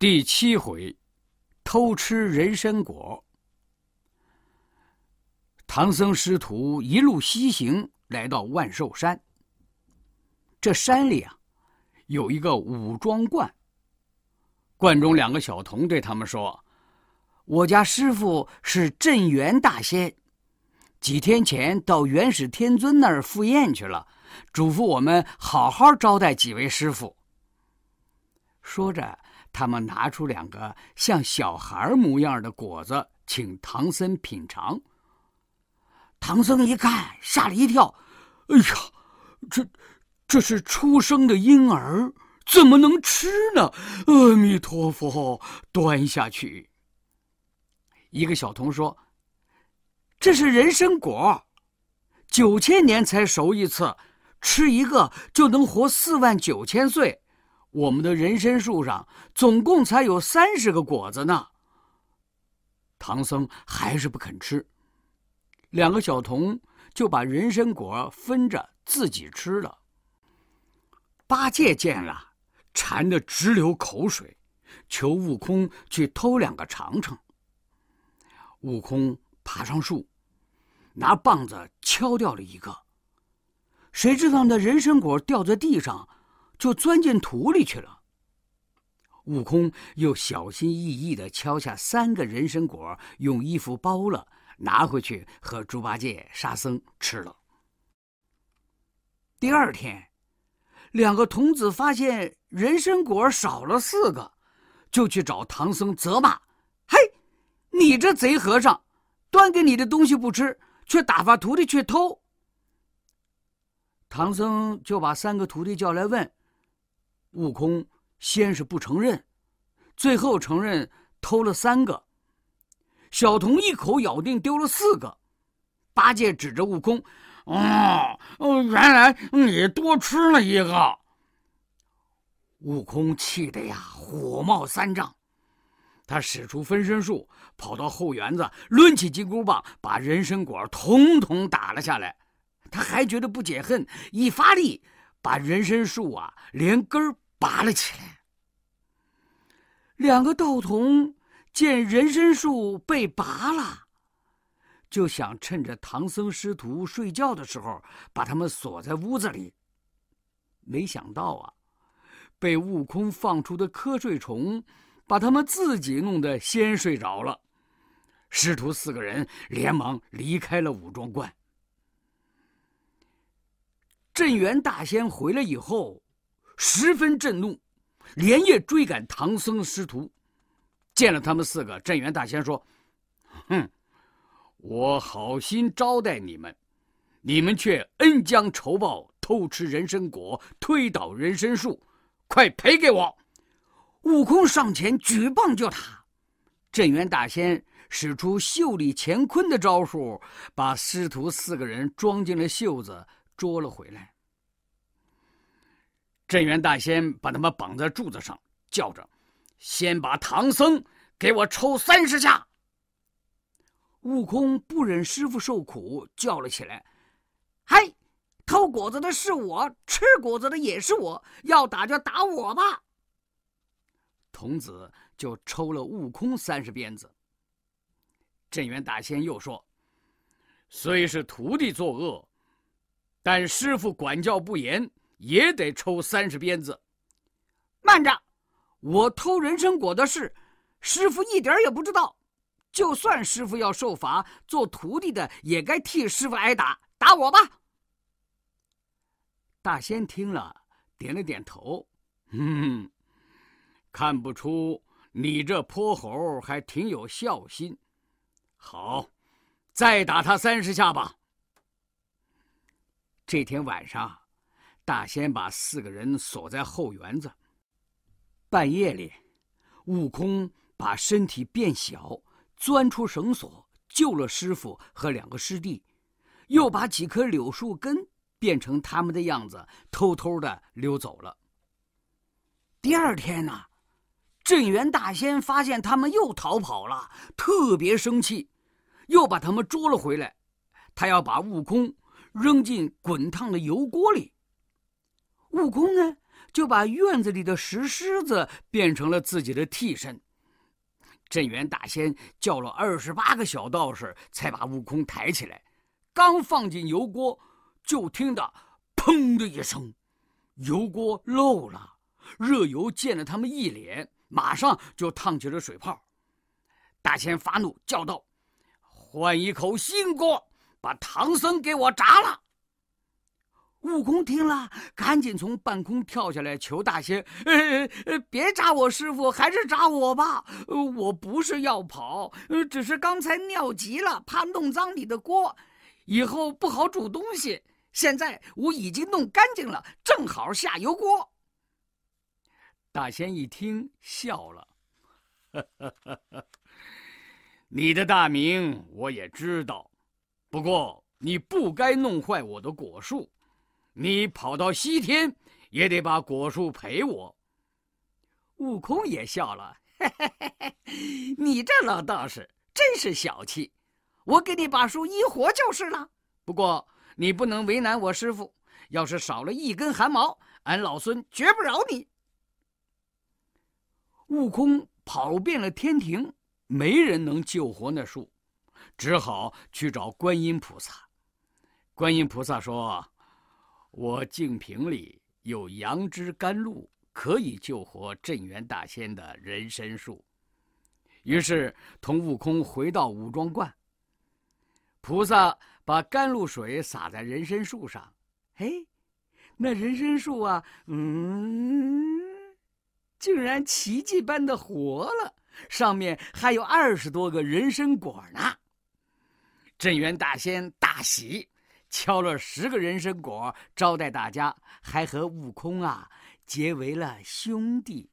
第七回，偷吃人参果。唐僧师徒一路西行，来到万寿山。这山里啊，有一个武装观。观中两个小童对他们说：“我家师傅是镇元大仙，几天前到元始天尊那儿赴宴去了，嘱咐我们好好招待几位师傅。”说着。他们拿出两个像小孩模样的果子，请唐僧品尝。唐僧一看，吓了一跳：“哎呀，这这是出生的婴儿，怎么能吃呢？”阿弥陀佛，端下去。一个小童说：“这是人参果，九千年才熟一次，吃一个就能活四万九千岁。”我们的人参树上总共才有三十个果子呢。唐僧还是不肯吃，两个小童就把人参果分着自己吃了。八戒见了，馋得直流口水，求悟空去偷两个尝尝。悟空爬上树，拿棒子敲掉了一个，谁知道那人参果掉在地上。就钻进土里去了。悟空又小心翼翼的敲下三个人参果，用衣服包了，拿回去和猪八戒、沙僧吃了。第二天，两个童子发现人参果少了四个，就去找唐僧责骂：“嘿，你这贼和尚，端给你的东西不吃，却打发徒弟去偷。”唐僧就把三个徒弟叫来问。悟空先是不承认，最后承认偷了三个。小童一口咬定丢了四个。八戒指着悟空：“哦，原来你多吃了一个。”悟空气得呀火冒三丈，他使出分身术，跑到后园子，抡起金箍棒，把人参果统统打了下来。他还觉得不解恨，一发力。把人参树啊连根拔了起来。两个道童见人参树被拔了，就想趁着唐僧师徒睡觉的时候把他们锁在屋子里。没想到啊，被悟空放出的瞌睡虫把他们自己弄得先睡着了。师徒四个人连忙离开了武装观。镇元大仙回来以后，十分震怒，连夜追赶唐僧师徒。见了他们四个，镇元大仙说：“哼，我好心招待你们，你们却恩将仇报，偷吃人参果，推倒人参树，快赔给我！”悟空上前举棒就打，镇元大仙使出袖里乾坤的招数，把师徒四个人装进了袖子。捉了回来，镇元大仙把他们绑在柱子上，叫着：“先把唐僧给我抽三十下。”悟空不忍师傅受苦，叫了起来：“嗨，偷果子的是我，吃果子的也是我，要打就打我吧！”童子就抽了悟空三十鞭子。镇元大仙又说：“虽是徒弟作恶。”但师傅管教不严，也得抽三十鞭子。慢着，我偷人参果的事，师傅一点也不知道。就算师傅要受罚，做徒弟的也该替师傅挨打，打我吧。大仙听了，点了点头，嗯，看不出你这泼猴还挺有孝心。好，再打他三十下吧。这天晚上，大仙把四个人锁在后园子。半夜里，悟空把身体变小，钻出绳索，救了师傅和两个师弟，又把几棵柳树根变成他们的样子，偷偷的溜走了。第二天呢，镇元大仙发现他们又逃跑了，特别生气，又把他们捉了回来。他要把悟空。扔进滚烫的油锅里，悟空呢就把院子里的石狮子变成了自己的替身。镇元大仙叫了二十八个小道士，才把悟空抬起来。刚放进油锅，就听到“砰”的一声，油锅漏了，热油溅了他们一脸，马上就烫起了水泡。大仙发怒，叫道：“换一口新锅，把唐僧给我炸了！”悟空听了，赶紧从半空跳下来，求大仙：“呃，别扎我师傅，还是扎我吧！我不是要跑，只是刚才尿急了，怕弄脏你的锅，以后不好煮东西。现在我已经弄干净了，正好下油锅。”大仙一听，笑了：“ 你的大名我也知道，不过你不该弄坏我的果树。”你跑到西天，也得把果树赔我。悟空也笑了，嘿嘿嘿嘿，你这老道士真是小气，我给你把树一活就是了。不过你不能为难我师傅，要是少了一根汗毛，俺老孙绝不饶你。悟空跑遍了天庭，没人能救活那树，只好去找观音菩萨。观音菩萨说。我净瓶里有杨枝甘露，可以救活镇元大仙的人参树。于是同悟空回到五庄观。菩萨把甘露水洒在人参树上，嘿，那人参树啊，嗯，竟然奇迹般的活了，上面还有二十多个人参果呢。镇元大仙大喜。敲了十个人参果招待大家，还和悟空啊结为了兄弟。